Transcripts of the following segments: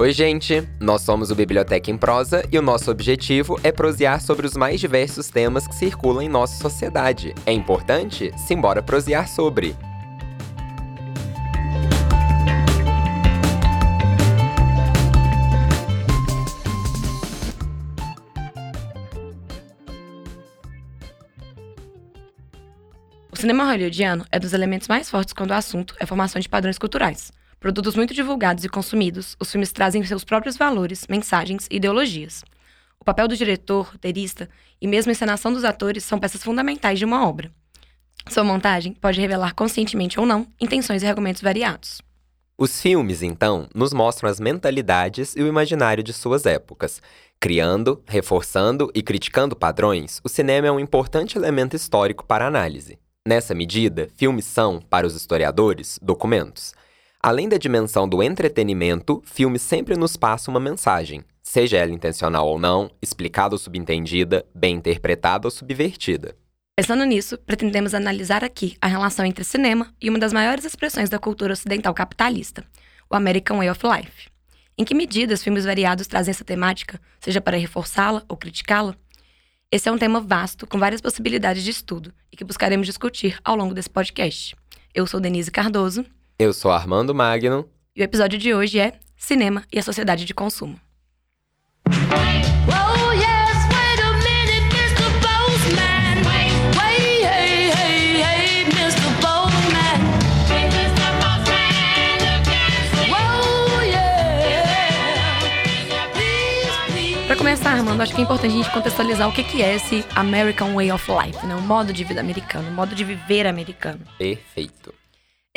Oi, gente! Nós somos o Biblioteca em Prosa e o nosso objetivo é prosear sobre os mais diversos temas que circulam em nossa sociedade. É importante? Simbora prosear sobre! O cinema hollywoodiano é dos elementos mais fortes quando o assunto é formação de padrões culturais. Produtos muito divulgados e consumidos, os filmes trazem seus próprios valores, mensagens e ideologias. O papel do diretor, roteirista e mesmo a encenação dos atores são peças fundamentais de uma obra. Sua montagem pode revelar conscientemente ou não intenções e argumentos variados. Os filmes, então, nos mostram as mentalidades e o imaginário de suas épocas. Criando, reforçando e criticando padrões, o cinema é um importante elemento histórico para análise. Nessa medida, filmes são, para os historiadores, documentos. Além da dimensão do entretenimento, filmes sempre nos passam uma mensagem, seja ela intencional ou não, explicada ou subentendida, bem interpretada ou subvertida. Pensando nisso, pretendemos analisar aqui a relação entre cinema e uma das maiores expressões da cultura ocidental capitalista, o American Way of Life. Em que medida os filmes variados trazem essa temática, seja para reforçá-la ou criticá-la? Esse é um tema vasto, com várias possibilidades de estudo, e que buscaremos discutir ao longo desse podcast. Eu sou Denise Cardoso. Eu sou Armando Magno. E o episódio de hoje é Cinema e a Sociedade de Consumo. Para começar, Armando, acho que é importante a gente contextualizar o que é esse American Way of Life, né? o modo de vida americano, o modo de viver americano. Perfeito.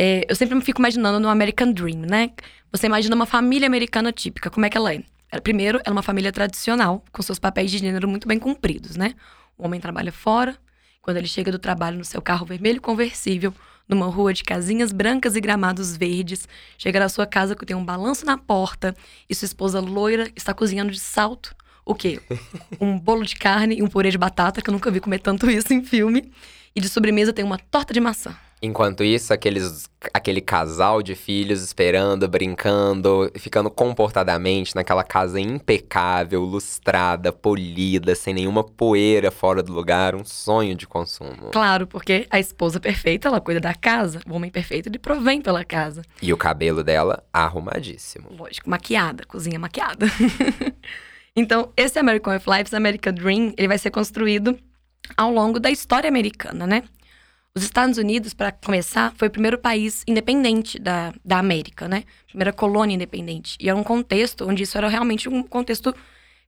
É, eu sempre me fico imaginando no American Dream, né? Você imagina uma família americana típica, como é que ela é? Primeiro, ela é uma família tradicional, com seus papéis de gênero muito bem cumpridos, né? O homem trabalha fora, quando ele chega do trabalho no seu carro vermelho conversível, numa rua de casinhas brancas e gramados verdes, chega na sua casa que tem um balanço na porta e sua esposa loira está cozinhando de salto. O quê? Um bolo de carne e um purê de batata, que eu nunca vi comer tanto isso em filme. E de sobremesa tem uma torta de maçã. Enquanto isso, aqueles, aquele casal de filhos esperando, brincando, ficando comportadamente naquela casa impecável, lustrada, polida, sem nenhuma poeira fora do lugar, um sonho de consumo. Claro, porque a esposa perfeita, ela cuida da casa, o homem perfeito, ele provém pela casa. E o cabelo dela arrumadíssimo. Lógico, maquiada, cozinha maquiada. então, esse American Life, esse American Dream, ele vai ser construído ao longo da história americana, né? Os Estados Unidos, para começar, foi o primeiro país independente da, da América, né? Primeira colônia independente. E era um contexto onde isso era realmente um contexto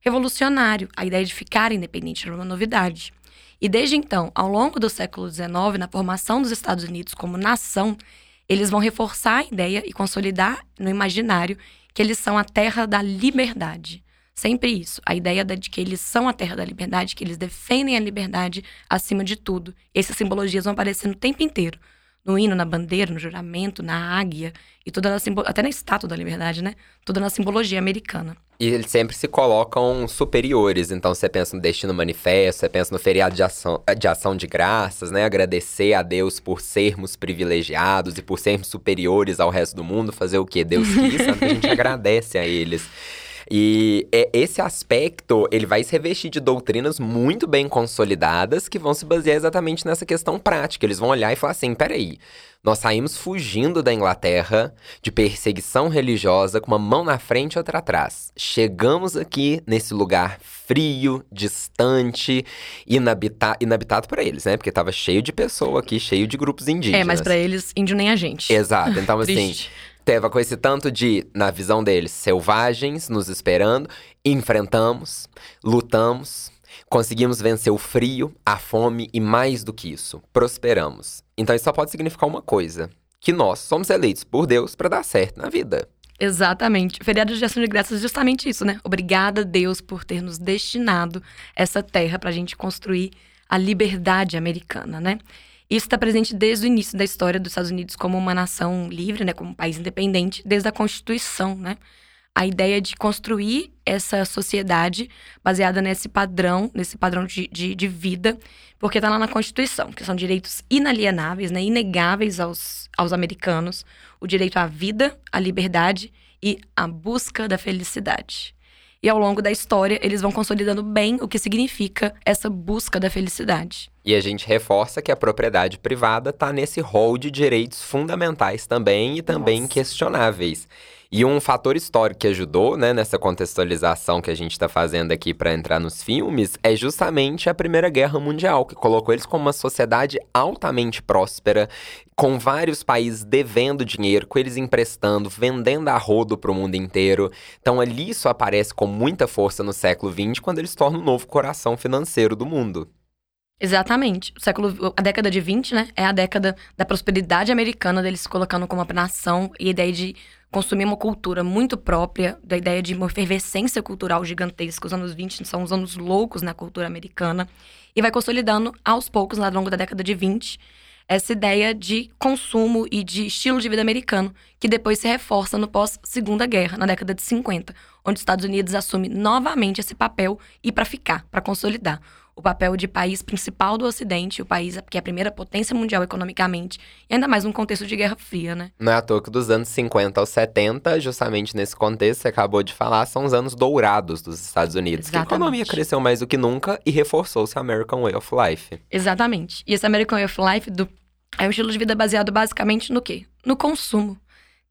revolucionário. A ideia de ficar independente era uma novidade. E desde então, ao longo do século XIX, na formação dos Estados Unidos como nação, eles vão reforçar a ideia e consolidar no imaginário que eles são a terra da liberdade. Sempre isso. A ideia de que eles são a terra da liberdade, que eles defendem a liberdade acima de tudo. Essas simbologias vão aparecendo o tempo inteiro. No hino, na bandeira, no juramento, na águia, e toda na até na estátua da liberdade, né? Toda na simbologia americana. E eles sempre se colocam superiores. Então, você pensa no Destino Manifesto, você pensa no feriado de ação, de ação de graças, né? Agradecer a Deus por sermos privilegiados e por sermos superiores ao resto do mundo. Fazer o quê? Deus quis? A gente agradece a eles. E é, esse aspecto, ele vai se revestir de doutrinas muito bem consolidadas que vão se basear exatamente nessa questão prática. Eles vão olhar e falar assim, peraí, nós saímos fugindo da Inglaterra de perseguição religiosa com uma mão na frente e outra atrás. Chegamos aqui nesse lugar frio, distante, inabita inabitado para eles, né? Porque tava cheio de pessoa aqui, cheio de grupos indígenas. É, mas para eles, índio nem a gente. Exato. Então, assim, Teva com esse tanto de, na visão deles, selvagens nos esperando, enfrentamos, lutamos, conseguimos vencer o frio, a fome e mais do que isso, prosperamos. Então isso só pode significar uma coisa: que nós somos eleitos por Deus para dar certo na vida. Exatamente. Feriado de ação de graças é justamente isso, né? Obrigada, Deus, por ter nos destinado essa terra para a gente construir a liberdade americana, né? Isso está presente desde o início da história dos Estados Unidos como uma nação livre, né, como um país independente, desde a Constituição, né? A ideia de construir essa sociedade baseada nesse padrão, nesse padrão de, de, de vida, porque está lá na Constituição, que são direitos inalienáveis, né, inegáveis aos, aos americanos, o direito à vida, à liberdade e A Busca da Felicidade. E ao longo da história, eles vão consolidando bem o que significa essa busca da felicidade. E a gente reforça que a propriedade privada está nesse rol de direitos fundamentais também e também Nossa. questionáveis. E um fator histórico que ajudou né, nessa contextualização que a gente está fazendo aqui para entrar nos filmes é justamente a Primeira Guerra Mundial, que colocou eles como uma sociedade altamente próspera, com vários países devendo dinheiro, com eles emprestando, vendendo a rodo para o mundo inteiro. Então ali isso aparece com muita força no século XX, quando eles tornam o novo coração financeiro do mundo. Exatamente. O século, a década de 20, né, é a década da prosperidade americana, deles se colocando como uma nação e ideia de consumir uma cultura muito própria, da ideia de uma efervescência cultural gigantesca. Os anos 20 são os anos loucos na cultura americana. E vai consolidando aos poucos, ao longo da década de 20, essa ideia de consumo e de estilo de vida americano, que depois se reforça no pós-Segunda Guerra, na década de 50, onde os Estados Unidos assume novamente esse papel e para ficar, para consolidar o papel de país principal do Ocidente, o país que é a primeira potência mundial economicamente, e ainda mais num contexto de Guerra Fria, né? Não é à toa que dos anos 50 aos 70, justamente nesse contexto, você acabou de falar, são os anos dourados dos Estados Unidos. Exatamente. Que a economia cresceu mais do que nunca e reforçou-se a American Way of Life. Exatamente. E esse American Way of Life do... é um estilo de vida baseado basicamente no quê? No consumo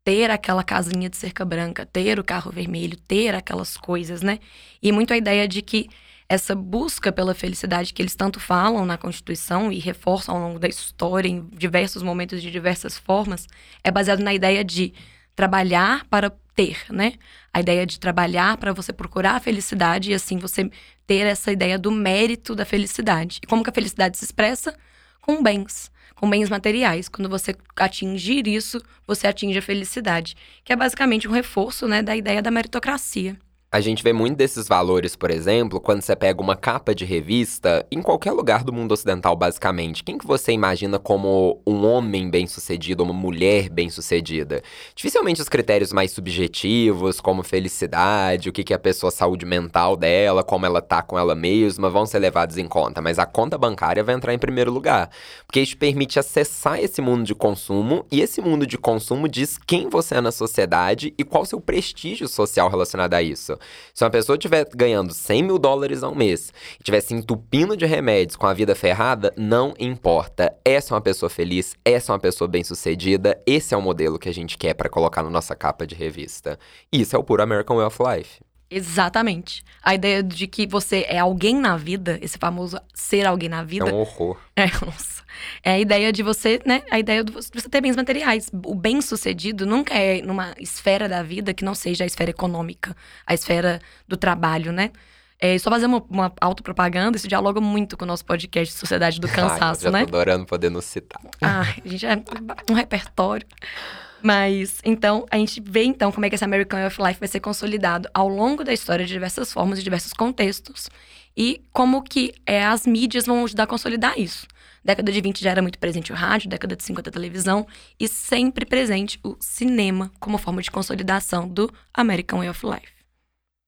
ter aquela casinha de cerca branca, ter o carro vermelho, ter aquelas coisas, né? E muito a ideia de que essa busca pela felicidade que eles tanto falam na Constituição e reforçam ao longo da história, em diversos momentos, de diversas formas, é baseado na ideia de trabalhar para ter, né? A ideia de trabalhar para você procurar a felicidade e assim você ter essa ideia do mérito da felicidade. E como que a felicidade se expressa? Com bens, com bens materiais. Quando você atingir isso, você atinge a felicidade, que é basicamente um reforço, né, da ideia da meritocracia. A gente vê muito desses valores, por exemplo, quando você pega uma capa de revista, em qualquer lugar do mundo ocidental, basicamente. Quem que você imagina como um homem bem-sucedido, uma mulher bem-sucedida? Dificilmente os critérios mais subjetivos, como felicidade, o que, que é a pessoa, saúde mental dela, como ela tá com ela mesma, vão ser levados em conta. Mas a conta bancária vai entrar em primeiro lugar. Porque isso permite acessar esse mundo de consumo, e esse mundo de consumo diz quem você é na sociedade e qual seu prestígio social relacionado a isso. Se uma pessoa estiver ganhando 100 mil dólares ao mês e estiver se entupindo de remédios com a vida ferrada, não importa. Essa é uma pessoa feliz, essa é uma pessoa bem-sucedida, esse é o modelo que a gente quer para colocar na nossa capa de revista. Isso é o puro American Way of Life. Exatamente. A ideia de que você é alguém na vida, esse famoso ser alguém na vida. É um horror. É, nossa. É a ideia de você, né? A ideia de você ter bens materiais. O bem-sucedido nunca é numa esfera da vida que não seja a esfera econômica, a esfera do trabalho, né? É, só fazer uma, uma autopropaganda, isso dialoga muito com o nosso podcast Sociedade do Cansaço, Ai, já né? Tô adorando poder nos citar. Ah, a gente é um repertório. Mas, então, a gente vê então como é que esse American Way of Life vai ser consolidado ao longo da história de diversas formas, de diversos contextos. E como que é, as mídias vão ajudar a consolidar isso. Década de 20 já era muito presente o rádio, década de 50 a televisão, e sempre presente o cinema como forma de consolidação do American Way of Life.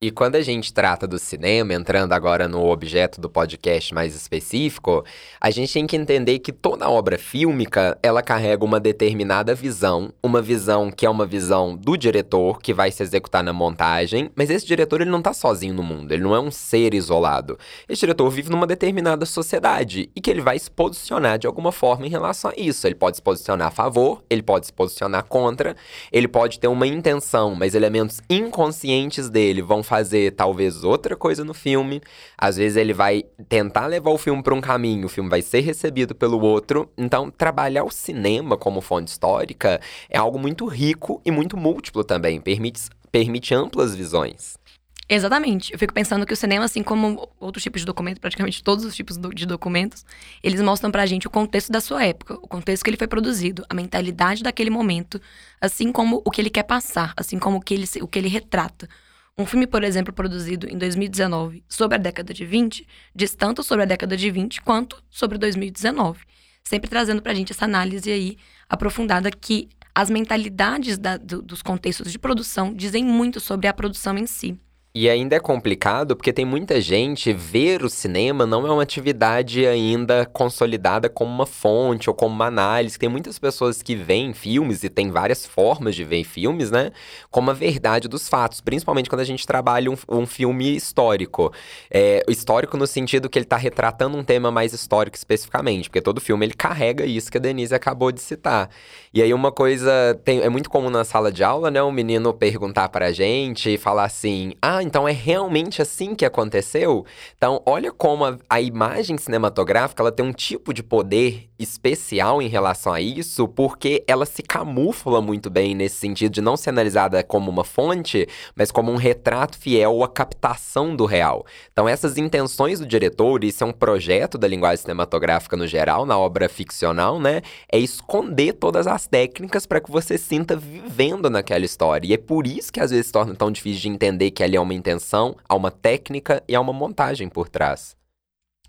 E quando a gente trata do cinema, entrando agora no objeto do podcast mais específico, a gente tem que entender que toda obra fílmica, ela carrega uma determinada visão, uma visão que é uma visão do diretor que vai se executar na montagem, mas esse diretor ele não tá sozinho no mundo, ele não é um ser isolado. Esse diretor vive numa determinada sociedade e que ele vai se posicionar de alguma forma em relação a isso. Ele pode se posicionar a favor, ele pode se posicionar contra, ele pode ter uma intenção, mas elementos inconscientes dele vão fazer talvez outra coisa no filme. Às vezes ele vai tentar levar o filme para um caminho, o filme vai ser recebido pelo outro. Então, trabalhar o cinema como fonte histórica é algo muito rico e muito múltiplo também, permite, permite amplas visões. Exatamente. Eu fico pensando que o cinema, assim como outros tipos de documentos, praticamente todos os tipos de documentos, eles mostram pra gente o contexto da sua época, o contexto que ele foi produzido, a mentalidade daquele momento, assim como o que ele quer passar, assim como o que ele, o que ele retrata. Um filme, por exemplo, produzido em 2019 sobre a década de 20, diz tanto sobre a década de 20 quanto sobre 2019. Sempre trazendo pra gente essa análise aí aprofundada que as mentalidades da, do, dos contextos de produção dizem muito sobre a produção em si. E ainda é complicado porque tem muita gente ver o cinema não é uma atividade ainda consolidada como uma fonte ou como uma análise. Tem muitas pessoas que veem filmes e tem várias formas de ver filmes, né? Como a verdade dos fatos, principalmente quando a gente trabalha um, um filme histórico. É, histórico no sentido que ele está retratando um tema mais histórico especificamente, porque todo filme ele carrega isso que a Denise acabou de citar. E aí uma coisa tem, é muito comum na sala de aula, né? Um menino perguntar pra gente e falar assim: "Ah, então é realmente assim que aconteceu? Então, olha como a, a, imagem cinematográfica ela tem um tipo de poder especial em relação a isso, porque ela se camufla muito bem nesse sentido de não ser analisada como uma fonte, mas como um retrato fiel à captação do real. Então, essas intenções do diretor, isso é um projeto da linguagem cinematográfica no geral, na obra ficcional, né? É esconder todas as técnicas para que você sinta vivendo naquela história. E é por isso que às vezes torna tão difícil de entender que ali é uma intenção, há uma técnica e há uma montagem por trás.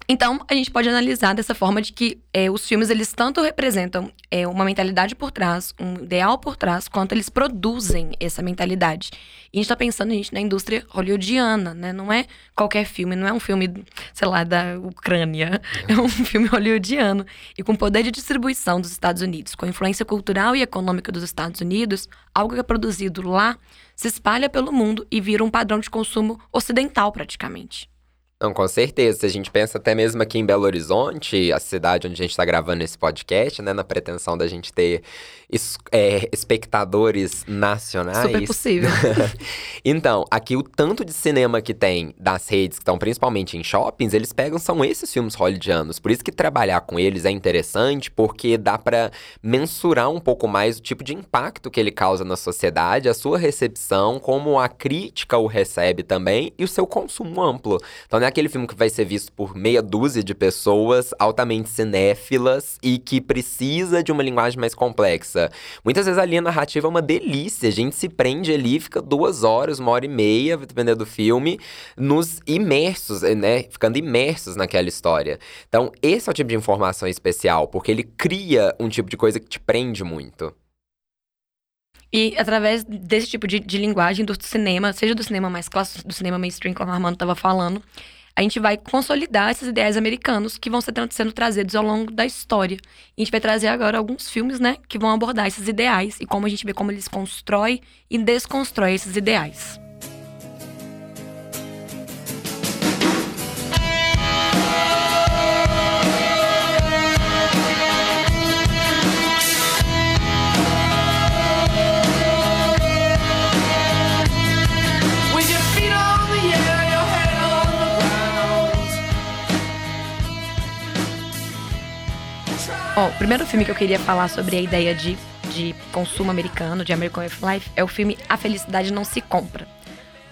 Então, a gente pode analisar dessa forma de que é, os filmes, eles tanto representam é, uma mentalidade por trás, um ideal por trás, quanto eles produzem essa mentalidade. E a gente está pensando gente, na indústria hollywoodiana, né? Não é qualquer filme, não é um filme, sei lá, da Ucrânia. É um filme hollywoodiano. E com poder de distribuição dos Estados Unidos, com a influência cultural e econômica dos Estados Unidos, algo que é produzido lá se espalha pelo mundo e vira um padrão de consumo ocidental, praticamente. Não, com certeza. Se a gente pensa até mesmo aqui em Belo Horizonte, a cidade onde a gente está gravando esse podcast, né? Na pretensão da gente ter es é, espectadores nacionais. Super possível. então, aqui o tanto de cinema que tem das redes que estão principalmente em shoppings, eles pegam, são esses filmes hollywoodianos. Por isso que trabalhar com eles é interessante, porque dá para mensurar um pouco mais o tipo de impacto que ele causa na sociedade, a sua recepção, como a crítica o recebe também e o seu consumo amplo. Então, é aquele filme que vai ser visto por meia dúzia de pessoas altamente cinéfilas e que precisa de uma linguagem mais complexa. Muitas vezes a linha narrativa é uma delícia, a gente se prende ali, fica duas horas, uma hora e meia, dependendo do filme, nos imersos, né? Ficando imersos naquela história. Então, esse é o tipo de informação especial, porque ele cria um tipo de coisa que te prende muito. E através desse tipo de, de linguagem do cinema, seja do cinema mais clássico, do cinema mainstream, como o Armando estava falando, a gente vai consolidar esses ideais americanos que vão ser sendo trazidos ao longo da história. A gente vai trazer agora alguns filmes, né, que vão abordar esses ideais e como a gente vê como eles constroem e desconstroem esses ideais. Ó, o primeiro filme que eu queria falar sobre a ideia de, de consumo americano, de American Way of Life, é o filme A Felicidade Não Se Compra.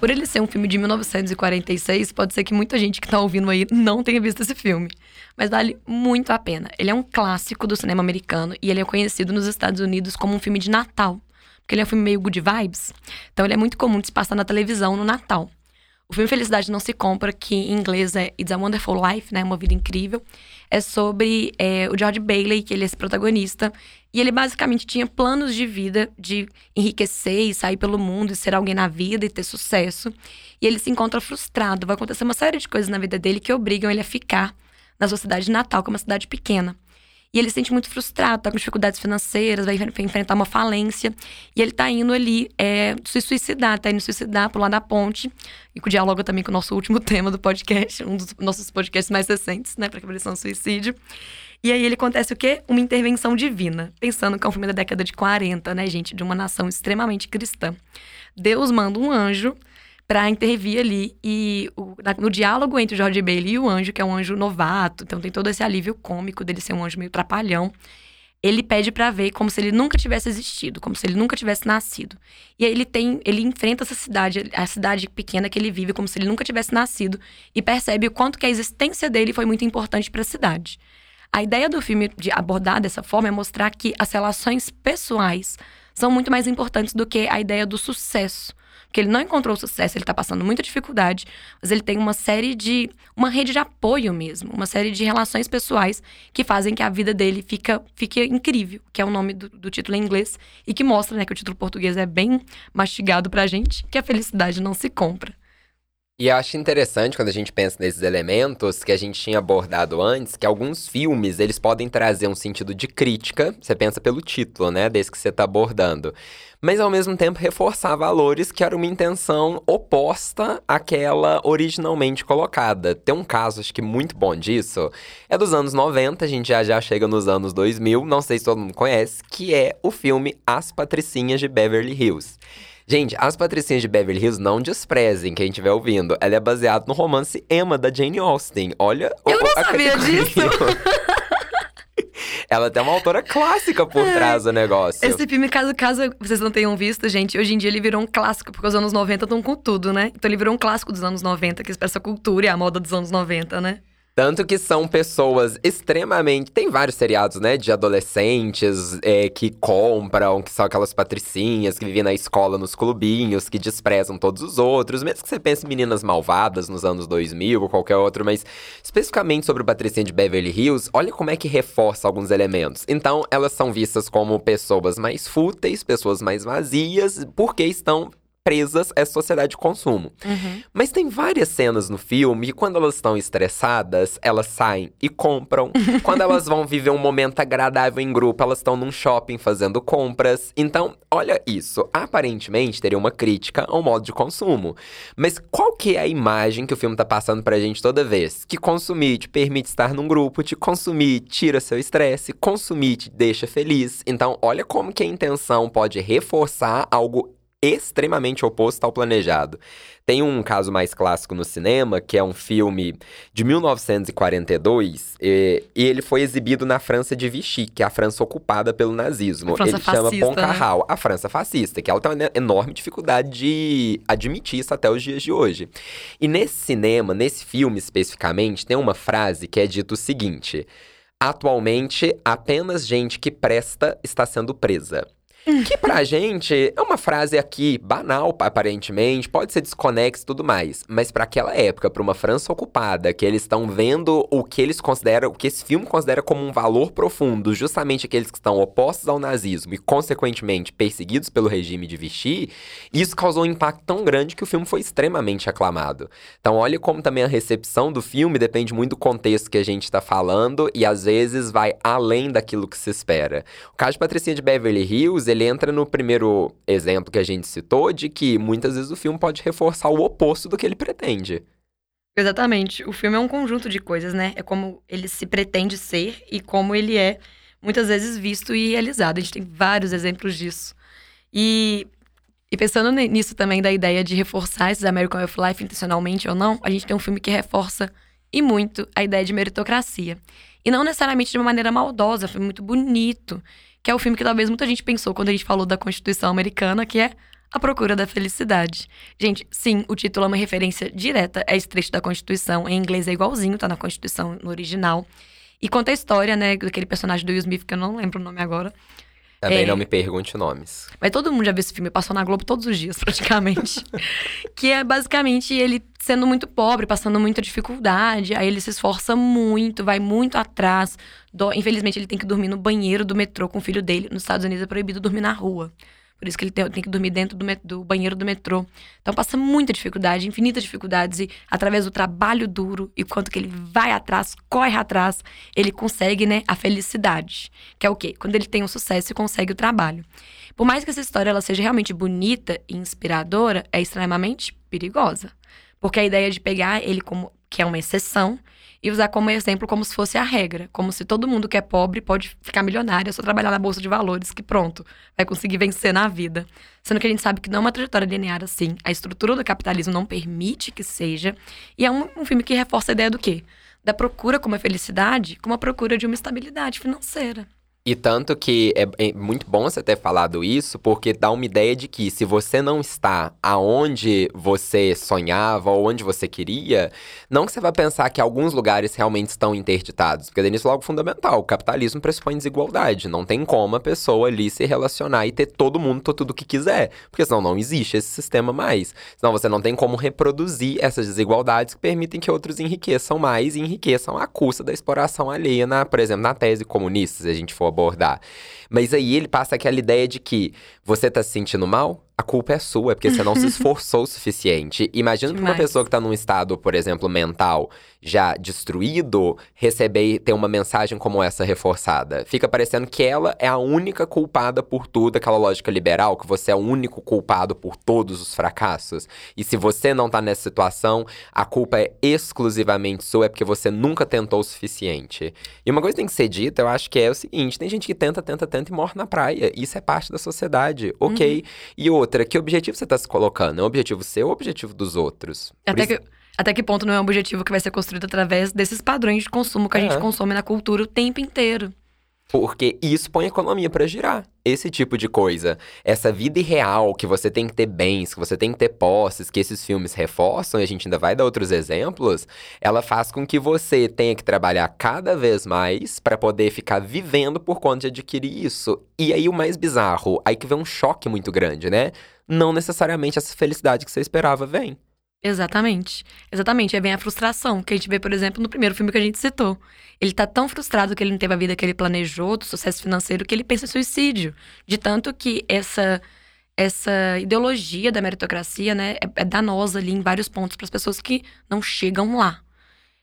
Por ele ser um filme de 1946, pode ser que muita gente que tá ouvindo aí não tenha visto esse filme. Mas vale muito a pena. Ele é um clássico do cinema americano e ele é conhecido nos Estados Unidos como um filme de Natal. Porque ele é um filme meio good vibes. Então ele é muito comum de se passar na televisão no Natal. O filme Felicidade Não Se Compra, que em inglês é It's a Wonderful Life, né? Uma vida incrível. É sobre é, o George Bailey, que ele é esse protagonista. E ele basicamente tinha planos de vida, de enriquecer e sair pelo mundo e ser alguém na vida e ter sucesso. E ele se encontra frustrado. Vai acontecer uma série de coisas na vida dele que obrigam ele a ficar na sua cidade natal, que é uma cidade pequena. E ele se sente muito frustrado, tá com dificuldades financeiras, vai enfrentar uma falência. E ele tá indo ali é, se suicidar, tá indo suicidar, pular da ponte. E que dialoga também com o nosso último tema do podcast, um dos nossos podcasts mais recentes, né, pra prevenção do suicídio. E aí ele acontece o quê? Uma intervenção divina. Pensando que é um filme da década de 40, né, gente? De uma nação extremamente cristã. Deus manda um anjo para intervir ali. E o, no diálogo entre o George Bailey e o anjo, que é um anjo novato, então tem todo esse alívio cômico dele ser um anjo meio trapalhão. Ele pede para ver como se ele nunca tivesse existido, como se ele nunca tivesse nascido. E aí ele tem, ele enfrenta essa cidade, a cidade pequena que ele vive, como se ele nunca tivesse nascido e percebe o quanto que a existência dele foi muito importante para a cidade. A ideia do filme de abordar dessa forma é mostrar que as relações pessoais são muito mais importantes do que a ideia do sucesso porque ele não encontrou sucesso, ele está passando muita dificuldade, mas ele tem uma série de. uma rede de apoio mesmo, uma série de relações pessoais que fazem que a vida dele fica, fique incrível, que é o nome do, do título em inglês, e que mostra né, que o título português é bem mastigado pra gente, que a felicidade não se compra. E eu acho interessante quando a gente pensa nesses elementos que a gente tinha abordado antes, que alguns filmes, eles podem trazer um sentido de crítica, você pensa pelo título, né, desse que você está abordando. Mas ao mesmo tempo reforçar valores que era uma intenção oposta àquela originalmente colocada. Tem um caso, acho que muito bom disso, é dos anos 90, a gente já já chega nos anos 2000, não sei se todo mundo conhece, que é o filme As Patricinhas de Beverly Hills. Gente, As Patricinhas de Beverly Hills não desprezem quem estiver ouvindo. Ela é baseada no romance Emma, da Jane Austen. Olha Eu não sabia disso! Ela tem uma autora clássica por trás do negócio. Esse filme, caso, caso vocês não tenham visto, gente, hoje em dia ele virou um clássico, porque os anos 90 estão com tudo, né? Então ele virou um clássico dos anos 90, que expressa a cultura e a moda dos anos 90, né? Tanto que são pessoas extremamente. Tem vários seriados, né? De adolescentes é, que compram, que são aquelas patricinhas que vivem na escola nos clubinhos, que desprezam todos os outros. Mesmo que você pense em meninas malvadas nos anos 2000 ou qualquer outro, mas especificamente sobre o Patricinha de Beverly Hills, olha como é que reforça alguns elementos. Então, elas são vistas como pessoas mais fúteis, pessoas mais vazias, porque estão presas a essa sociedade de consumo. Uhum. Mas tem várias cenas no filme que, quando elas estão estressadas, elas saem e compram. quando elas vão viver um momento agradável em grupo, elas estão num shopping fazendo compras. Então, olha isso. Aparentemente, teria uma crítica ao modo de consumo. Mas qual que é a imagem que o filme tá passando pra gente toda vez? Que consumir te permite estar num grupo, te consumir tira seu estresse, consumir te deixa feliz. Então, olha como que a intenção pode reforçar algo extremamente oposto ao planejado. Tem um caso mais clássico no cinema, que é um filme de 1942, e, e ele foi exibido na França de Vichy, que é a França ocupada pelo nazismo. Ele chama fascista, Bon né? Carral, a França fascista, que ela tem uma enorme dificuldade de admitir isso até os dias de hoje. E nesse cinema, nesse filme especificamente, tem uma frase que é dito o seguinte: Atualmente, apenas gente que presta está sendo presa. Que pra gente é uma frase aqui banal, aparentemente, pode ser desconexa e tudo mais. Mas pra aquela época, pra uma França ocupada, que eles estão vendo o que eles consideram, o que esse filme considera como um valor profundo, justamente aqueles que estão opostos ao nazismo e, consequentemente, perseguidos pelo regime de Vichy, isso causou um impacto tão grande que o filme foi extremamente aclamado. Então, olha como também a recepção do filme depende muito do contexto que a gente tá falando e às vezes vai além daquilo que se espera. O caso de Patricinha de Beverly Hills, ele entra no primeiro exemplo que a gente citou, de que muitas vezes o filme pode reforçar o oposto do que ele pretende. Exatamente. O filme é um conjunto de coisas, né? É como ele se pretende ser e como ele é muitas vezes visto e realizado. A gente tem vários exemplos disso. E, e pensando ni- nisso também, da ideia de reforçar esses American Way of Life intencionalmente ou não, a gente tem um filme que reforça e muito a ideia de meritocracia. E não necessariamente de uma maneira maldosa, filme muito bonito, que é o filme que talvez muita gente pensou quando a gente falou da Constituição americana, que é A Procura da Felicidade. Gente, sim, o título é uma referência direta a esse trecho da Constituição. Em inglês é igualzinho, tá na Constituição no original. E conta a história, né, daquele personagem do Will Smith, que eu não lembro o nome agora. Também É. não me pergunte nomes. Mas todo mundo já viu esse filme, passou na Globo todos os dias, praticamente. que é basicamente ele sendo muito pobre, passando muita dificuldade. Aí ele se esforça muito, vai muito atrás. Do- Infelizmente, ele tem que dormir no banheiro do metrô com o filho dele. Nos Estados Unidos é proibido dormir na rua. Por isso que ele tem, tem que dormir dentro do, do banheiro do metrô. Então passa muita dificuldade, infinitas dificuldades. E através do trabalho duro e quanto que ele vai atrás, corre atrás, ele consegue, né, a felicidade. Que é o quê? Quando ele tem um sucesso e consegue o trabalho. Por mais que essa história ela seja realmente bonita e inspiradora, é extremamente perigosa. Porque a ideia de pegar ele como que é uma exceção e usar como exemplo como se fosse a regra, como se todo mundo que é pobre pode ficar milionário, é só trabalhar na bolsa de valores que pronto, vai conseguir vencer na vida. Sendo que a gente sabe que não é uma trajetória linear assim. A estrutura do capitalismo não permite que seja. E é um, um filme que reforça a ideia do quê? Da procura como a felicidade, como a procura de uma estabilidade financeira. E tanto que é, é muito bom você ter falado isso, porque dá uma ideia de que se você não está aonde você sonhava ou onde você queria, não que você vai pensar que alguns lugares realmente estão interditados, porque isso é algo fundamental. O capitalismo pressupõe desigualdade. Não tem como a pessoa ali se relacionar e ter todo mundo ter tudo o que quiser, porque senão não existe esse sistema mais. Senão você não tem como reproduzir essas desigualdades que permitem que outros enriqueçam mais e enriqueçam à custa da exploração alheia, na, por exemplo, na tese comunista, se a gente for abordar. Mas aí ele passa aquela ideia de que você tá se sentindo mal? A culpa é sua, é porque você não se esforçou o suficiente. Imagina que uma pessoa que tá num estado, por exemplo, mental já destruído, receber ter uma mensagem como essa reforçada. Fica parecendo que ela é a única culpada por tudo, aquela lógica liberal, que você é o único culpado por todos os fracassos. E se você não tá nessa situação, a culpa é exclusivamente sua, é porque você nunca tentou o suficiente. E uma coisa que tem que ser dita, eu acho que é o seguinte: tem gente que tenta, tenta, tenta e morre na praia. Isso é parte da sociedade, ok? Uhum. E outra, que objetivo você tá se colocando? É um objetivo seu ou objetivo dos outros? Até isso... que até que ponto não é um objetivo que vai ser construído através desses padrões de consumo que a gente consome na cultura o tempo inteiro. Porque isso põe a economia para girar. Esse tipo de coisa. Essa vida irreal que você tem que ter bens, que você tem que ter posses, que esses filmes reforçam, e a gente ainda vai dar outros exemplos, ela faz com que você tenha que trabalhar cada vez mais para poder ficar vivendo por conta de adquirir isso. E aí o mais bizarro, aí que vem um choque muito grande, né? Não necessariamente essa felicidade que você esperava vem. Exatamente. Exatamente. Aí vem a frustração, que a gente vê, por exemplo, no primeiro filme que a gente citou. Ele tá tão frustrado que ele não teve a vida que ele planejou, do sucesso financeiro, que ele pensa em suicídio. De tanto que essa essa ideologia da meritocracia, né, é, é danosa ali em vários pontos para as pessoas que não chegam lá.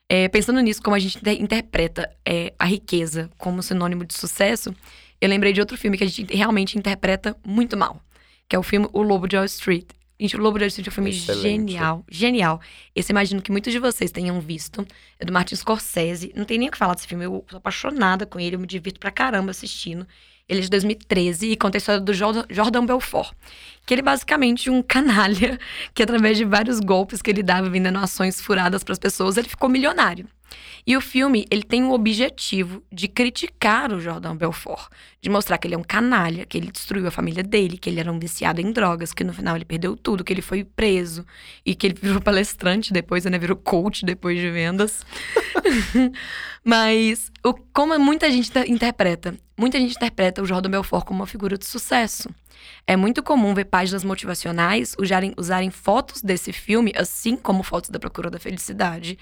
É, pensando nisso, como a gente interpreta é, a riqueza como sinônimo de sucesso, eu lembrei de outro filme que a gente realmente interpreta muito mal, que é o filme O Lobo de Wall Street. Gente, o Lobo de Wall Street é um filme Excelente. genial. Genial. Esse imagino que muitos de vocês tenham visto. É do Martin Scorsese. Não tem nem o que falar desse filme. Eu sou apaixonada com ele. Eu me divirto pra caramba assistindo. Ele é de 2013 e conta a história do Jordan Belfort. Que ele é basicamente um canalha que, através de vários golpes que ele dava vendendo ações furadas para as pessoas, ele ficou milionário. E o filme, ele tem o objetivo de criticar o Jordan Belfort, de mostrar que ele é um canalha, que ele destruiu a família dele, que ele era um viciado em drogas, que no final ele perdeu tudo, que ele foi preso e que ele virou palestrante depois, né, virou coach depois de vendas. Mas o, como muita gente interpreta, muita gente interpreta o Jordan Belfort como uma figura de sucesso. É muito comum ver páginas motivacionais usarem, usarem fotos desse filme, assim como fotos da Procura da Felicidade,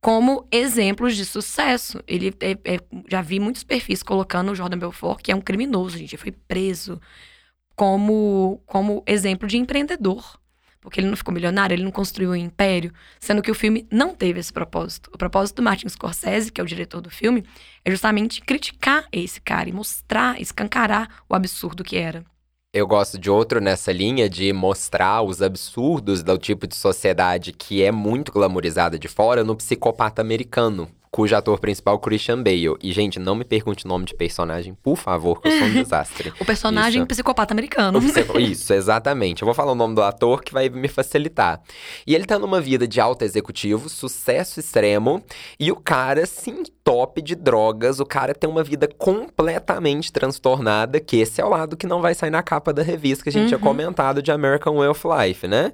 como exemplos de sucesso. Ele é, é, já vi muitos perfis colocando o Jordan Belfort, que é um criminoso, gente, foi preso, como, como exemplo de empreendedor. Porque ele não ficou milionário, ele não construiu um império, sendo que o filme não teve esse propósito. O propósito do Martin Scorsese, que é o diretor do filme, é justamente criticar esse cara e mostrar, escancarar o absurdo que era. Eu gosto de outro nessa linha de mostrar os absurdos do tipo de sociedade que é muito glamorizada de fora no psicopata americano, cujo ator principal é Christian Bale. E, gente, não me pergunte o nome de personagem, por favor, que eu sou um desastre. o personagem Isso. psicopata americano. Isso, exatamente. Eu vou falar o nome do ator que vai me facilitar. E ele tá numa vida de alto executivo, sucesso extremo, e o cara se entope de drogas, o cara tem uma vida completamente transtornada, que esse é o lado que não vai sair na capa da revista que a gente uhum. tinha comentado de American Way of Life, né?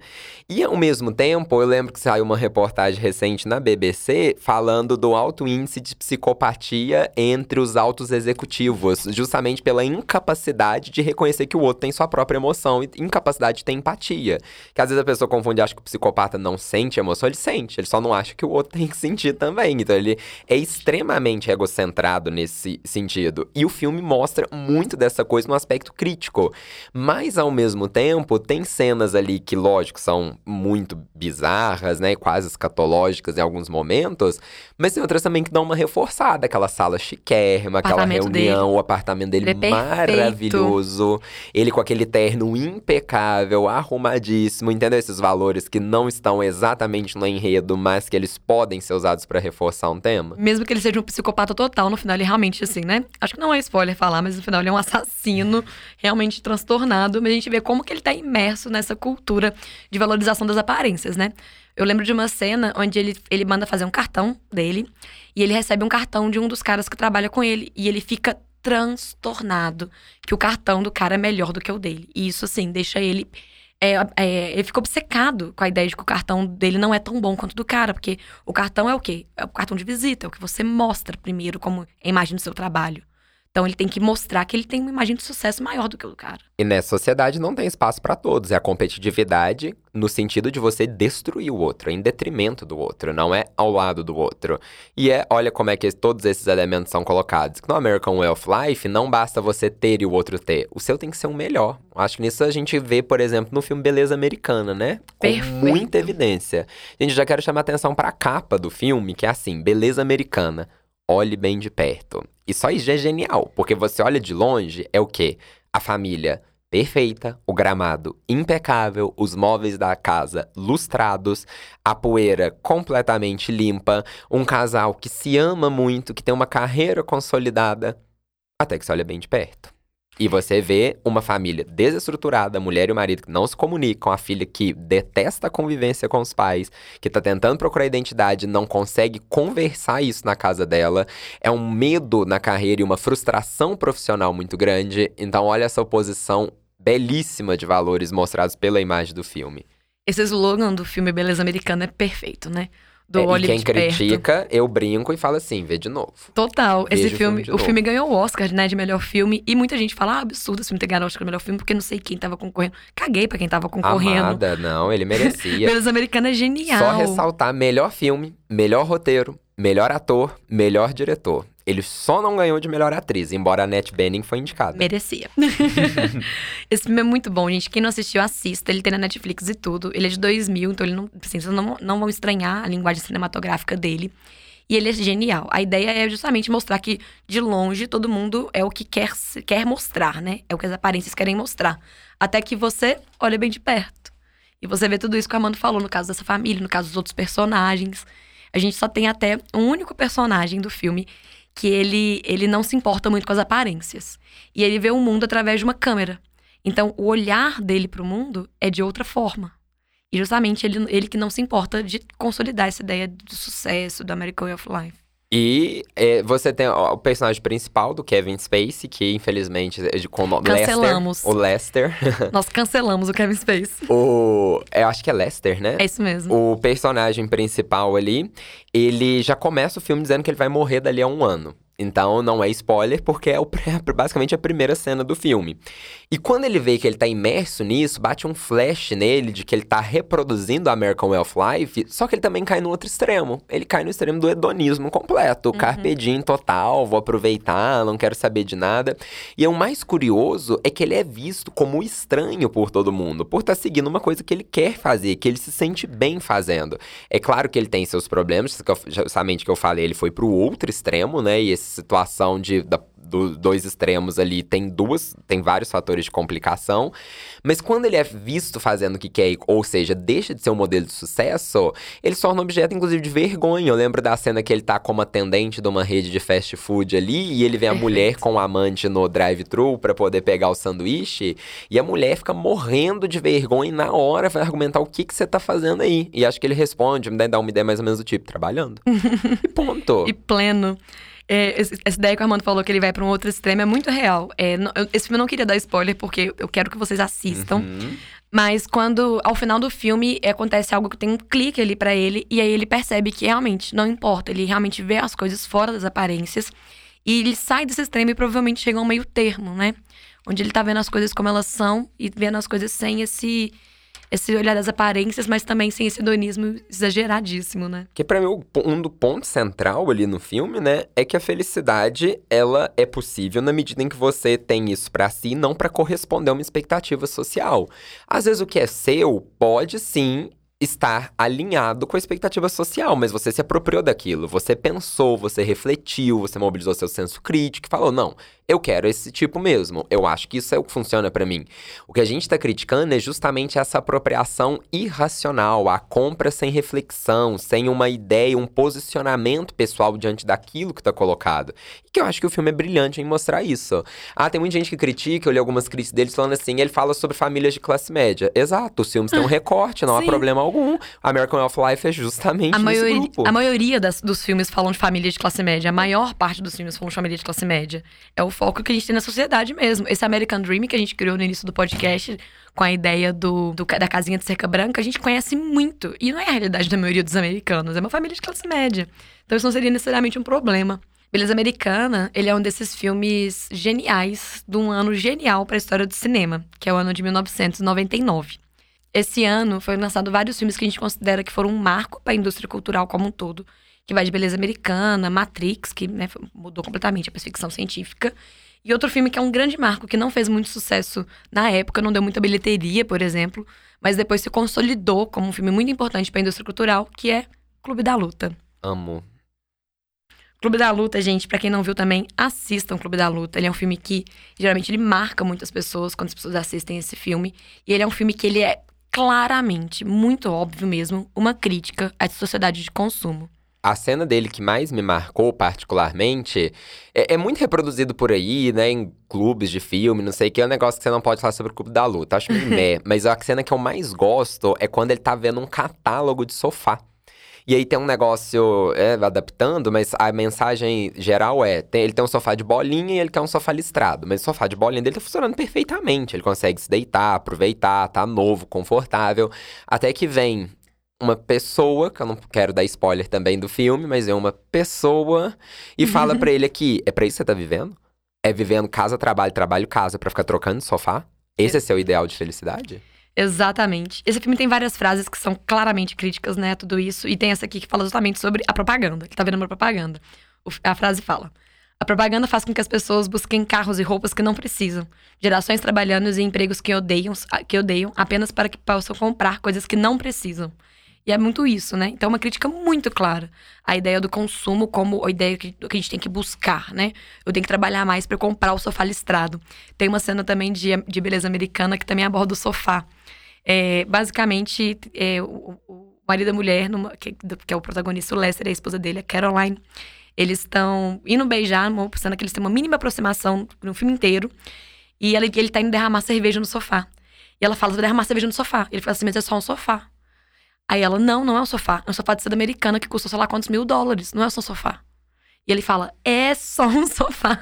E ao mesmo tempo, eu lembro que saiu uma reportagem recente na BBC falando do alto índice de psicopatia entre os altos executivos, justamente pela incapacidade de reconhecer que o outro tem sua própria emoção e incapacidade de ter empatia. Que às vezes a pessoa confunde acha que o psicopata não sente emoção, ele sente, ele só não acha que o outro tem que sentir também. Então ele é extremamente egocentrado nesse sentido. E o filme mostra muito dessa coisa no aspecto crítico. Mas ao mesmo tempo, tem cenas ali que, lógico, são muito bizarras, né, quase escatológicas em alguns momentos, mas tem outras também que dão uma reforçada. Aquela sala chiquérrima, aquela reunião, dele. o apartamento dele Ele é maravilhoso. Ele com aquele terno impecável, arrumadíssimo, entendeu? Esses valores que não estão exatamente no enredo, mas que eles podem ser usados para reforçar um tema. Mesmo que ele seja um psicopata total, no final ele realmente, assim, né? Acho que não é spoiler falar, mas no final ele é um assassino, realmente transtornado. Mas a gente vê como que ele tá imerso nessa cultura de valorização das aparências, né? Eu lembro de uma cena onde ele, ele manda fazer um cartão dele e ele recebe um cartão de um dos caras que trabalha com ele. E ele fica transtornado que o cartão do cara é melhor do que o dele. E isso, assim, deixa ele. É, é, ele fica obcecado com a ideia de que o cartão dele não é tão bom quanto do cara, porque o cartão é o quê? É o cartão de visita, é o que você mostra primeiro como imagem do seu trabalho. Então ele tem que mostrar que ele tem uma imagem de sucesso maior do que o cara. E nessa sociedade não tem espaço para todos. É a competitividade no sentido de você destruir o outro, em detrimento do outro, não é ao lado do outro. E é, olha como é que todos esses elementos são colocados. No American Way of Life, não basta você ter e o outro ter. O seu tem que ser um melhor. Acho que nisso a gente vê, por exemplo, no filme Beleza Americana, né? Com Perfeito. muita evidência. Gente, já quero chamar atenção para a capa do filme, que é assim: Beleza Americana. Olhe bem de perto. E só isso é genial, porque você olha de longe, é o quê? A família perfeita, o gramado impecável, os móveis da casa lustrados, a poeira completamente limpa, um casal que se ama muito, que tem uma carreira consolidada, até que você olha bem de perto. E você vê uma família desestruturada, a mulher e o marido que não se comunicam, a filha que detesta a convivência com os pais, que tá tentando procurar identidade, não consegue conversar isso na casa dela. É um medo na carreira e uma frustração profissional muito grande. Então, olha essa oposição belíssima de valores mostrados pela imagem do filme. Esse slogan do filme Beleza Americana é perfeito, né? Do É, e olho quem de perto. critica, eu brinco e falo assim, vê de novo. Total. Esse Veja o filme filme, o filme ganhou o Oscar, né, de melhor filme. E muita gente fala, ah, absurdo esse filme ter ganhado o Oscar de melhor filme, porque não sei quem tava concorrendo. Caguei pra quem tava concorrendo. Amada, não, ele merecia. Beleza Americana é genial. Só ressaltar melhor filme, melhor roteiro, melhor ator, melhor diretor. Ele só não ganhou de melhor atriz, embora a Annette Bening foi indicada. Merecia. Esse filme é muito bom, gente. Quem não assistiu, assista. Ele tem na Netflix e tudo. Ele é de 2000, então ele não, assim, vocês não, não vão estranhar a linguagem cinematográfica dele. E ele é genial. A ideia é justamente mostrar que, de longe, todo mundo é o que quer, quer mostrar, né? É o que as aparências querem mostrar. Até que você olha bem de perto. E você vê tudo isso que a Amanda falou, no caso dessa família, no caso dos outros personagens. A gente só tem até um único personagem do filme que ele, ele não se importa muito com as aparências. E ele vê o mundo através de uma câmera. Então, o olhar dele pro mundo é de outra forma. E justamente ele, ele que não se importa de consolidar essa ideia do sucesso do American Way of Life. E é, você tem ó, o personagem principal do Kevin Spacey, que infelizmente é de com o nome Cancelamos. Lester. O Lester. Nós cancelamos o Kevin Space. o, eu acho que é Lester, né? É isso mesmo. O personagem principal ali, ele já começa o filme dizendo que ele vai morrer dali a um ano. Então não é spoiler, porque é o, basicamente a primeira cena do filme. E quando ele vê que ele tá imerso nisso, bate um flash nele de que ele tá reproduzindo a American Way of Life, só que ele também cai no outro extremo. Ele cai no extremo do hedonismo completo. Carpe diem total, vou aproveitar, não quero saber de nada. E o mais curioso é que ele é visto como estranho por todo mundo, por estar seguindo uma coisa que ele quer fazer, que ele se sente bem fazendo. É claro que ele tem seus problemas, justamente que eu falei, ele foi pro outro extremo, né? E essa situação de da- dos dois extremos ali tem duas, tem vários fatores de complicação. Mas quando ele é visto fazendo o que quer, ou seja, deixa de ser um modelo de sucesso, ele se torna objeto, inclusive, de vergonha. Eu lembro da cena que ele tá como atendente de uma rede de fast food ali, e ele vê a Perfeito. mulher com o amante no drive-thru pra poder pegar o sanduíche, e a mulher fica morrendo de vergonha e na hora vai argumentar o que que você tá fazendo aí. E acho que ele responde, me dá uma ideia mais ou menos do tipo, trabalhando. e ponto. E pleno. É, essa ideia que o Armando falou que ele vai pra um outro extremo é muito real. É, não- eu- esse filme eu não queria dar spoiler, porque eu quero que vocês assistam. Uhum. Mas quando, ao final do filme, acontece algo que tem um clique ali pra ele, e aí ele percebe que realmente não importa, ele realmente vê as coisas fora das aparências, e ele sai desse extremo e provavelmente chega a um meio termo, né? Onde ele tá vendo as coisas como elas são e vendo as coisas sem esse, esse olhar das aparências, mas também sem esse hedonismo exageradíssimo, né? Que pra mim, um do ponto central ali no filme, né, é que a felicidade, ela é possível na medida em que você tem isso pra si, não pra corresponder a uma expectativa social. Às vezes o que é seu pode sim estar alinhado com a expectativa social, mas você se apropriou daquilo, você pensou, você refletiu, você mobilizou seu senso crítico e falou: "Não, eu quero esse tipo mesmo. Eu acho que isso é o que funciona pra mim". O que a gente tá criticando é justamente essa apropriação irracional, a compra sem reflexão, sem uma ideia, um posicionamento pessoal diante daquilo que tá colocado. E que eu acho que o filme é brilhante em mostrar isso. Ah, tem muita gente que critica, eu li algumas críticas deles falando assim, ele fala sobre famílias de classe média. Exato, os filmes têm um recorte, não há Sim. problema algum. American of Life é justamente A maioria, grupo. a maioria das- dos filmes falam de família de classe média. A maior parte dos filmes falam de família de classe média. É o foco que a gente tem na sociedade mesmo. Esse American Dream que a gente criou no início do podcast, com a ideia do, do da casinha de cerca branca, a gente conhece muito. E não é a realidade da maioria dos americanos. É uma família de classe média. Então isso não seria necessariamente um problema. Beleza Americana, ele é um desses filmes geniais, de um ano genial para a história do cinema, que é o ano de 1999. Esse ano foi lançado vários filmes que a gente considera que foram um marco para a indústria cultural como um todo, que vai de Beleza Americana, Matrix, que né, mudou completamente a ficção científica, e outro filme que é um grande marco, que não fez muito sucesso na época, não deu muita bilheteria, por exemplo, mas depois se consolidou como um filme muito importante para a indústria cultural, que é Clube da Luta. Amo. Clube da Luta, gente, para quem não viu também, assistam Clube da Luta. Ele é um filme que geralmente ele marca muitas pessoas quando as pessoas assistem esse filme. E ele é um filme que ele é claramente, muito óbvio mesmo, uma crítica à sociedade de consumo a cena dele que mais me marcou particularmente é, é, muito reproduzido por aí, né? Em clubes de filme, não sei o que. É um negócio que você não pode falar sobre o Clube da Luta. Acho meio meh. Mas a cena que eu mais gosto é quando ele tá vendo um catálogo de sofá. E aí tem um negócio, é, adaptando, mas a mensagem geral é: tem, ele tem um sofá de bolinha e ele quer um sofá listrado. Mas o sofá de bolinha dele tá funcionando perfeitamente. Ele consegue se deitar, aproveitar, tá novo, confortável. Até que vem uma pessoa, que eu não quero dar spoiler também do filme, mas é uma pessoa, e fala para ele aqui: é pra isso que você tá vivendo? É vivendo casa, trabalho, trabalho, casa, para ficar trocando de sofá? Esse é seu ideal de felicidade? Exatamente. Esse filme tem várias frases que são claramente críticas, né, tudo isso. E tem essa aqui que fala justamente sobre a propaganda, que tá vendo uma propaganda. A frase fala: A propaganda faz com que as pessoas busquem carros e roupas que não precisam. Gerações trabalhando em empregos que odeiam, que odeiam apenas para que possam comprar coisas que não precisam. E é muito isso, né? Então, é uma crítica muito clara. A ideia do consumo como a ideia que, que a gente tem que buscar, né? Eu tenho que trabalhar mais para comprar o sofá listrado. Tem uma cena também de, de beleza americana que também aborda o sofá. É, basicamente, é, o, o, marido e a mulher, numa, que, que, é o protagonista, o Lester e a esposa dele, a Caroline, eles estão indo beijar, numa cena que eles têm uma mínima aproximação no filme inteiro. E ele, ele tá indo derramar cerveja no sofá. E ela fala, vou derramar cerveja no sofá. Ele fala assim, mas é só um sofá. Aí ela, não, não é um sofá. É um sofá de seda americana que custa sei lá quantos mil dólares. Não é só um sofá. E ele fala, é só um sofá.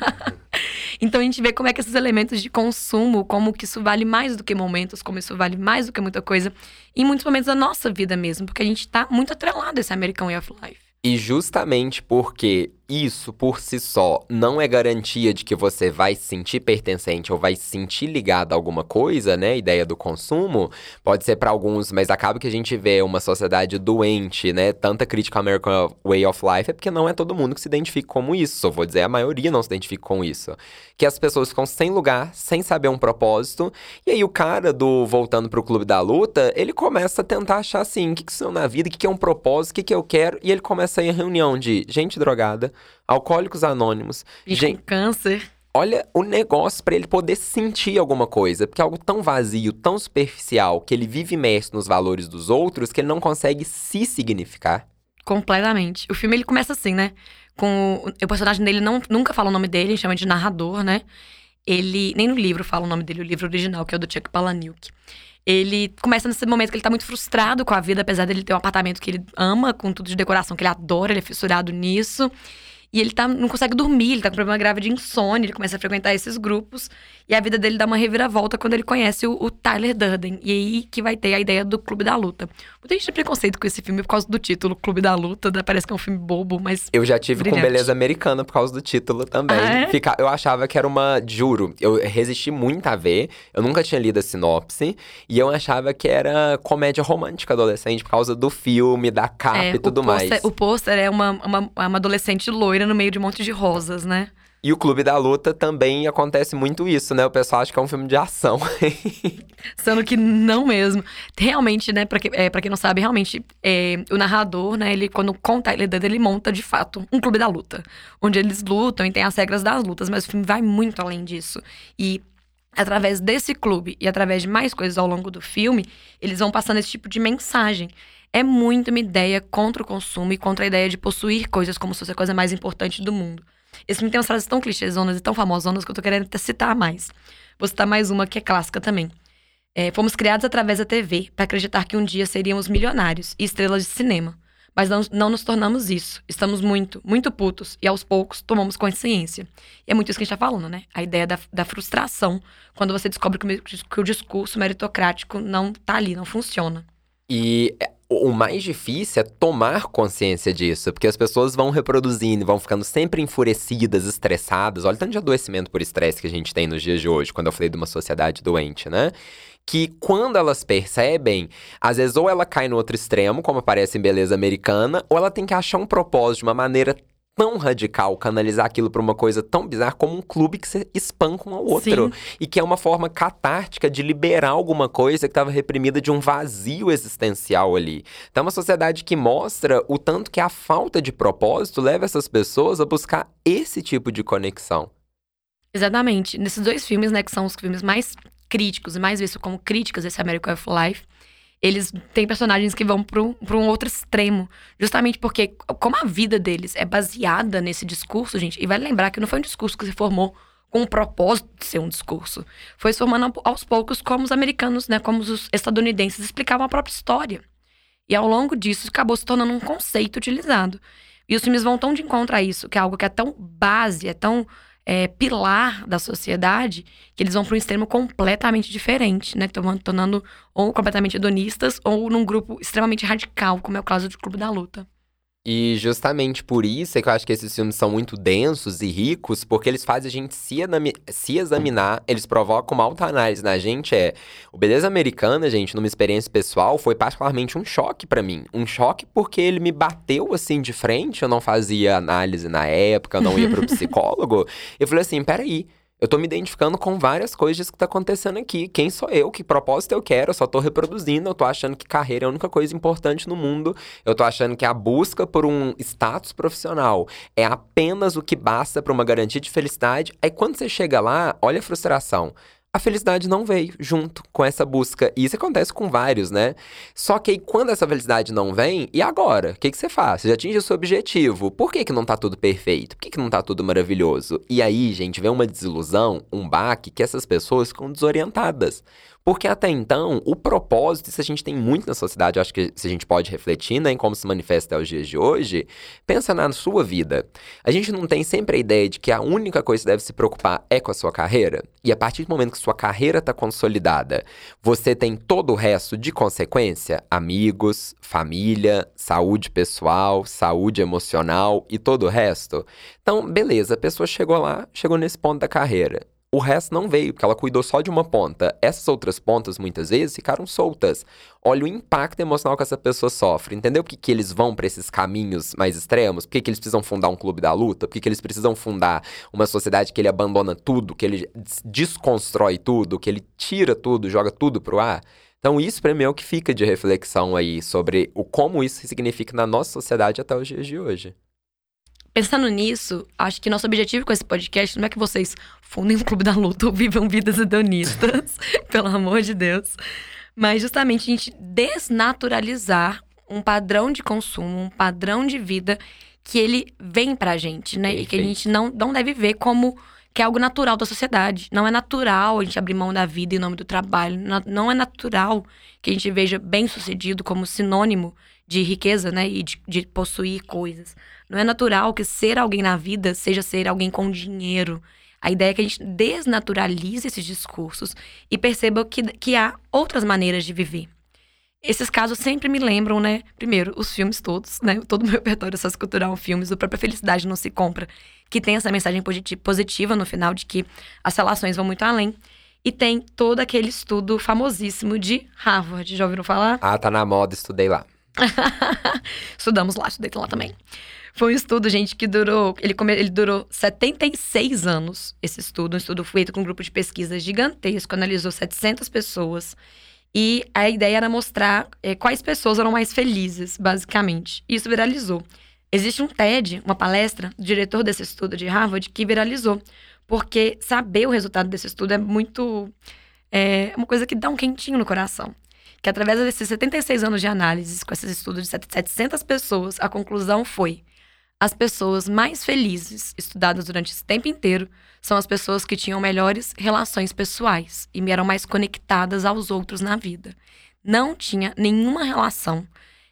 então a gente vê como é que esses elementos de consumo, como que isso vale mais do que momentos, como isso vale mais do que muita coisa, em muitos momentos da nossa vida mesmo, porque a gente tá muito atrelado a esse American Way of Life. E justamente porque isso por si só não é garantia de que você vai se sentir pertencente ou vai se sentir ligado a alguma coisa, né? Ideia do consumo, pode ser para alguns, mas acaba que a gente vê uma sociedade doente, né? Tanta crítica ao American Way of Life é porque não é todo mundo que se identifica como isso. Vou dizer, a maioria não se identifica com isso. Que as pessoas ficam sem lugar, sem saber um propósito. E aí o cara do voltando pro clube da luta, ele começa a tentar achar assim, o que que são na vida, o que que é um propósito, o que que eu quero, e ele começa a ir em reunião de gente drogada, Alcoólicos Anônimos. E gente, com câncer. Olha o negócio para ele poder sentir alguma coisa, porque é algo tão vazio, tão superficial, que ele vive imerso nos valores dos outros que ele não consegue se significar. Completamente. O filme ele começa assim, né? Com o, personagem dele não, nunca fala o nome dele, chama de narrador, né? Ele nem no livro fala o nome dele, o livro original, que é o do Chuck Palahniuk. Ele começa nesse momento que ele tá muito frustrado com a vida, apesar dele ter um apartamento que ele ama, com tudo de decoração que ele adora, ele é fissurado nisso. E ele tá, não consegue dormir, ele tá com problema grave de insônia, ele começa a frequentar esses grupos. E a vida dele dá uma reviravolta quando ele conhece o, o Tyler Durden. E aí que vai ter a ideia do Clube da Luta. Muita gente tem preconceito com esse filme por causa do título, Clube da Luta. Parece que é um filme bobo, mas. Eu já tive brilhante. com Beleza Americana por causa do título também. Ah, é? Fica, eu achava que era uma. Juro, eu resisti muito a ver. Eu nunca tinha lido a sinopse. E eu achava que era comédia romântica adolescente por causa do filme, da capa é, e tudo poster, mais. O pôster é uma, uma, uma adolescente loira no meio de um monte de rosas, né? E o Clube da Luta também acontece muito isso, né? O pessoal acha que é um filme de ação. Sendo que não mesmo. Realmente, né, pra, que, é, pra quem não sabe, realmente, é, o narrador, né, ele quando conta ele, ele monta de fato um clube da luta. Onde eles lutam e tem as regras das lutas, mas o filme vai muito além disso. E através desse clube e através de mais coisas ao longo do filme, eles vão passando esse tipo de mensagem é muito uma ideia contra o consumo e contra a ideia de possuir coisas como se fosse a coisa mais importante do mundo. Esse filme tem umas frases tão clichêzonas e tão famosonas que eu tô querendo até citar mais. Vou citar mais uma que é clássica também. É, fomos criados através da TV para acreditar que um dia seríamos milionários e estrelas de cinema. Mas não, não nos tornamos isso. Estamos muito, muito putos e aos poucos tomamos consciência. E é muito isso que a gente tá falando, né? A ideia da, da frustração quando você descobre que, que o discurso meritocrático não tá ali, não funciona. E o mais difícil é tomar consciência disso, porque as pessoas vão reproduzindo, vão ficando sempre enfurecidas, estressadas. Olha o tanto de adoecimento por estresse que a gente tem nos dias de hoje, quando eu falei de uma sociedade doente, né? Que quando elas percebem, às vezes ou ela cai no outro extremo, como aparece em Beleza Americana, ou ela tem que achar um propósito de uma maneira tão radical canalizar aquilo para uma coisa tão bizarra como um clube que se espanca um ao outro. Sim. E que é uma forma catártica de liberar alguma coisa que estava reprimida de um vazio existencial ali. Então, é uma sociedade que mostra o tanto que a falta de propósito leva essas pessoas a buscar esse tipo de conexão. Exatamente. Nesses dois filmes, né, que são os filmes mais críticos e mais vistos como críticas desse American Life, eles têm personagens que vão para um outro extremo. Justamente porque, como a vida deles é baseada nesse discurso, gente, e vale lembrar que não foi um discurso que se formou com o propósito de ser um discurso. Foi se formando aos poucos como os americanos, né, como os estadunidenses explicavam a própria história. E ao longo disso acabou se tornando um conceito utilizado. E os filmes vão tão de encontro a isso, que é algo que é tão base, é tão é, pilar da sociedade, que eles vão para um extremo completamente diferente, né? Tornando ou completamente hedonistas ou num grupo extremamente radical, como é o caso do Clube da Luta. E justamente por isso é que eu acho que esses filmes são muito densos e ricos, porque eles fazem a gente se, se examinar, eles provocam uma alta análise na gente. É, o Beleza Americana, gente, numa experiência pessoal, foi particularmente um choque para mim. Um choque porque ele me bateu assim de frente, eu não fazia análise na época, eu não ia pro psicólogo. eu falei assim, peraí, eu tô me identificando com várias coisas que tá acontecendo aqui. Quem sou eu? Que propósito eu quero? Eu só tô reproduzindo. Eu tô achando que carreira é a única coisa importante no mundo. Eu tô achando que a busca por um status profissional é apenas o que basta para uma garantia de felicidade. Aí quando você chega lá, olha a frustração a felicidade não veio junto com essa busca. E isso acontece com vários, né? Só que aí, quando essa felicidade não vem, e agora? O que, que você faz? Você já atinge o seu objetivo. Por que, que não tá tudo perfeito? Por que, que não tá tudo maravilhoso? E aí, gente, vem uma desilusão, um baque, que essas pessoas ficam desorientadas. Porque até então, o propósito, isso a gente tem muito na sociedade, acho que se a gente pode refletir né, em como se manifesta aos dias de hoje, pensa na sua vida. A gente não tem sempre a ideia de que a única coisa que deve se preocupar é com a sua carreira? E a partir do momento que sua carreira está consolidada, você tem todo o resto de consequência? Amigos, família, saúde pessoal, saúde emocional e todo o resto? Então, beleza, a pessoa chegou lá, chegou nesse ponto da carreira. O resto não veio, porque ela cuidou só de uma ponta. Essas outras pontas, muitas vezes, ficaram soltas. Olha o impacto emocional que essa pessoa sofre. Entendeu por que, que eles vão para esses caminhos mais extremos? Por que, que eles precisam fundar um clube da luta? Por que, que eles precisam fundar uma sociedade que ele abandona tudo, que ele desconstrói tudo, que ele tira tudo, joga tudo pro ar? Então, isso para mim é o que fica de reflexão aí sobre o como isso significa na nossa sociedade até os dias de hoje. Pensando nisso, acho que nosso objetivo com esse podcast não é que vocês fundem um clube da luta ou vivam vidas hedonistas, pelo amor de Deus. Mas justamente a gente desnaturalizar um padrão de consumo, um padrão de vida que ele vem pra gente, né? Perfeito. E que a gente não, não deve ver como que é algo natural da sociedade. Não é natural a gente abrir mão da vida em nome do trabalho. Não é natural que a gente veja bem sucedido como sinônimo de riqueza, né? E de, de possuir coisas. Não é natural que ser alguém na vida seja ser alguém com dinheiro. A ideia é que a gente desnaturalize esses discursos e perceba que, que há outras maneiras de viver. Esses casos sempre me lembram, né? Primeiro, os filmes todos, né? Todo o meu repertório sociocultural, filmes, o própria Felicidade Não Se Compra, que tem essa mensagem positiva no final de que as relações vão muito além. E tem todo aquele estudo famosíssimo de Harvard. Já ouviram falar? Ah, tá na moda, estudei lá. Estudamos lá, estudei lá também. Foi um estudo, gente, que durou. Ele, come, ele durou 76 anos, esse estudo. Um estudo feito com um grupo de pesquisa gigantesco, analisou 700 pessoas. E a ideia era mostrar é, quais pessoas eram mais felizes, basicamente. E isso viralizou. Existe um TED, uma palestra, do diretor desse estudo de Harvard, que viralizou. Porque saber o resultado desse estudo é muito. É uma coisa que dá um quentinho no coração que através desses 76 anos de análises, com esses estudos de 700 pessoas, a conclusão foi: as pessoas mais felizes estudadas durante esse tempo inteiro são as pessoas que tinham melhores relações pessoais e eram mais conectadas aos outros na vida. Não tinha nenhuma relação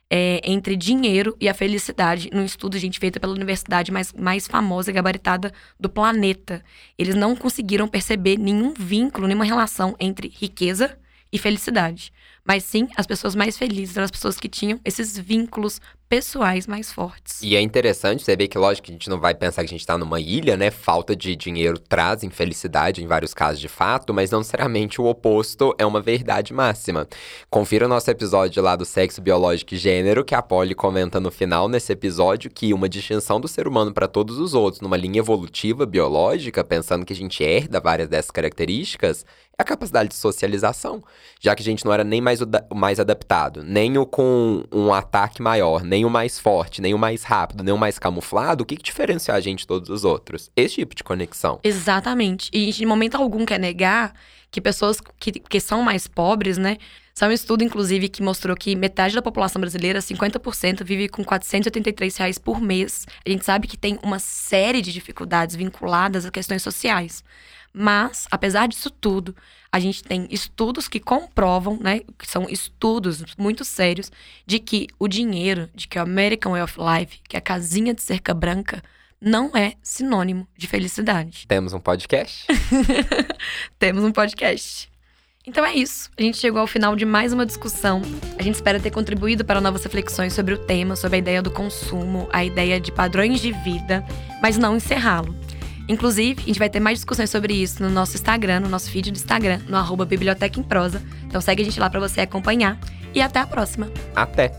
é, entre dinheiro e a felicidade num estudo, gente, feito pela universidade mais, mais famosa e gabaritada do planeta. Eles não conseguiram perceber nenhum vínculo, nenhuma relação entre riqueza e felicidade. Mas sim, as pessoas mais felizes eram as pessoas que tinham esses vínculos pessoais mais fortes. E é interessante você ver que, lógico, a gente não vai pensar que a gente tá numa ilha, né? Falta de dinheiro traz infelicidade em vários casos de fato, mas não necessariamente o oposto é uma verdade máxima. Confira o nosso episódio lá do sexo biológico e gênero, que a Polly comenta no final nesse episódio que uma distinção do ser humano para todos os outros, numa linha evolutiva biológica, pensando que a gente herda várias dessas características, é a capacidade de socialização. Já que a gente não era nem mais o, mais adaptado, nem o com um ataque maior, nem o mais forte, nem o mais rápido, nem o mais camuflado, o que, que diferencia a gente de todos os outros? Esse tipo de conexão. Exatamente. E em momento algum quer negar que pessoas que, que são mais pobres, né? São um estudo, inclusive, que mostrou que metade da população brasileira, 50%, vive com 483 reais por mês. A gente sabe que tem uma série de dificuldades vinculadas a questões sociais. Mas, apesar disso tudo, a gente tem estudos que comprovam, né, que são estudos muito sérios, de que o dinheiro, de que o American Way of Life, que é a casinha de cerca branca, não é sinônimo de felicidade. Temos um podcast? Temos um podcast. Então é isso. A gente chegou ao final de mais uma discussão. A gente espera ter contribuído para novas reflexões sobre o tema, sobre a ideia do consumo, a ideia de padrões de vida, mas não encerrá-lo. Inclusive, a gente vai ter mais discussões sobre isso no nosso Instagram, no nosso feed do Instagram, no arroba Biblioteca em Prosa. Então segue a gente lá para você acompanhar. E até a próxima. Até!